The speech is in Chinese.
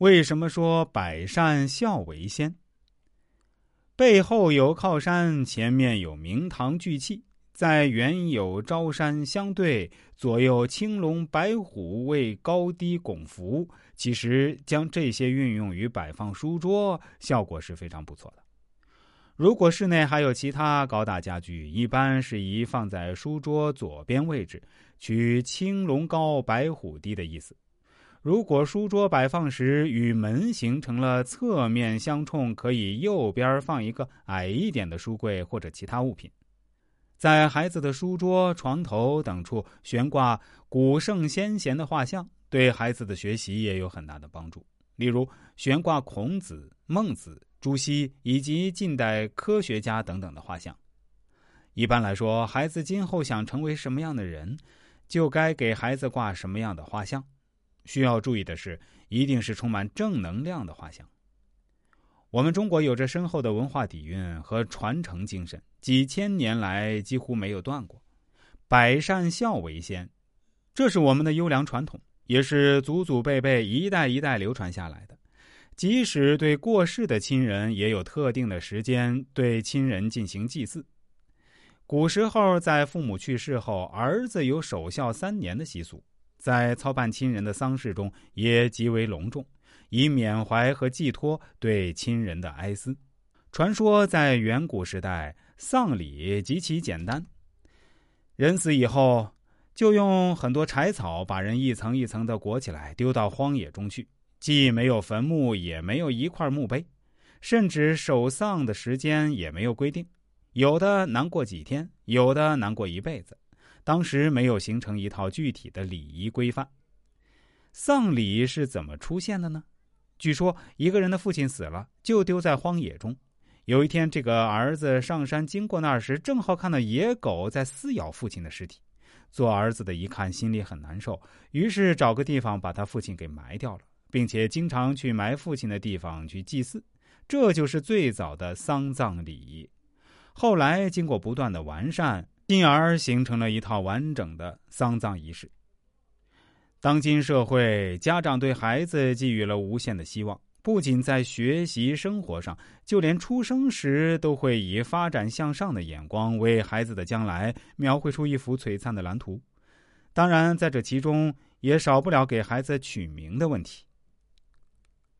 为什么说百善孝为先？背后有靠山，前面有明堂聚气，在原有朝山相对，左右青龙白虎为高低拱伏。其实将这些运用于摆放书桌，效果是非常不错的。如果室内还有其他高大家具，一般适宜放在书桌左边位置，取青龙高白虎低的意思。如果书桌摆放时与门形成了侧面相冲，可以右边放一个矮一点的书柜或者其他物品。在孩子的书桌、床头等处悬挂古圣先贤的画像，对孩子的学习也有很大的帮助。例如，悬挂孔子、孟子、朱熹以及近代科学家等等的画像。一般来说，孩子今后想成为什么样的人，就该给孩子挂什么样的画像。需要注意的是，一定是充满正能量的画像。我们中国有着深厚的文化底蕴和传承精神，几千年来几乎没有断过。百善孝为先，这是我们的优良传统，也是祖祖辈辈一代一代流传下来的。即使对过世的亲人，也有特定的时间对亲人进行祭祀。古时候，在父母去世后，儿子有守孝三年的习俗。在操办亲人的丧事中也极为隆重，以缅怀和寄托对亲人的哀思。传说在远古时代，丧礼极其简单，人死以后就用很多柴草把人一层一层的裹起来，丢到荒野中去，既没有坟墓，也没有一块墓碑，甚至守丧的时间也没有规定，有的难过几天，有的难过一辈子。当时没有形成一套具体的礼仪规范。丧礼是怎么出现的呢？据说一个人的父亲死了，就丢在荒野中。有一天，这个儿子上山经过那儿时，正好看到野狗在撕咬父亲的尸体。做儿子的一看，心里很难受，于是找个地方把他父亲给埋掉了，并且经常去埋父亲的地方去祭祀。这就是最早的丧葬礼仪。后来经过不断的完善。进而形成了一套完整的丧葬仪式。当今社会，家长对孩子寄予了无限的希望，不仅在学习生活上，就连出生时都会以发展向上的眼光为孩子的将来描绘出一幅璀璨的蓝图。当然，在这其中也少不了给孩子取名的问题。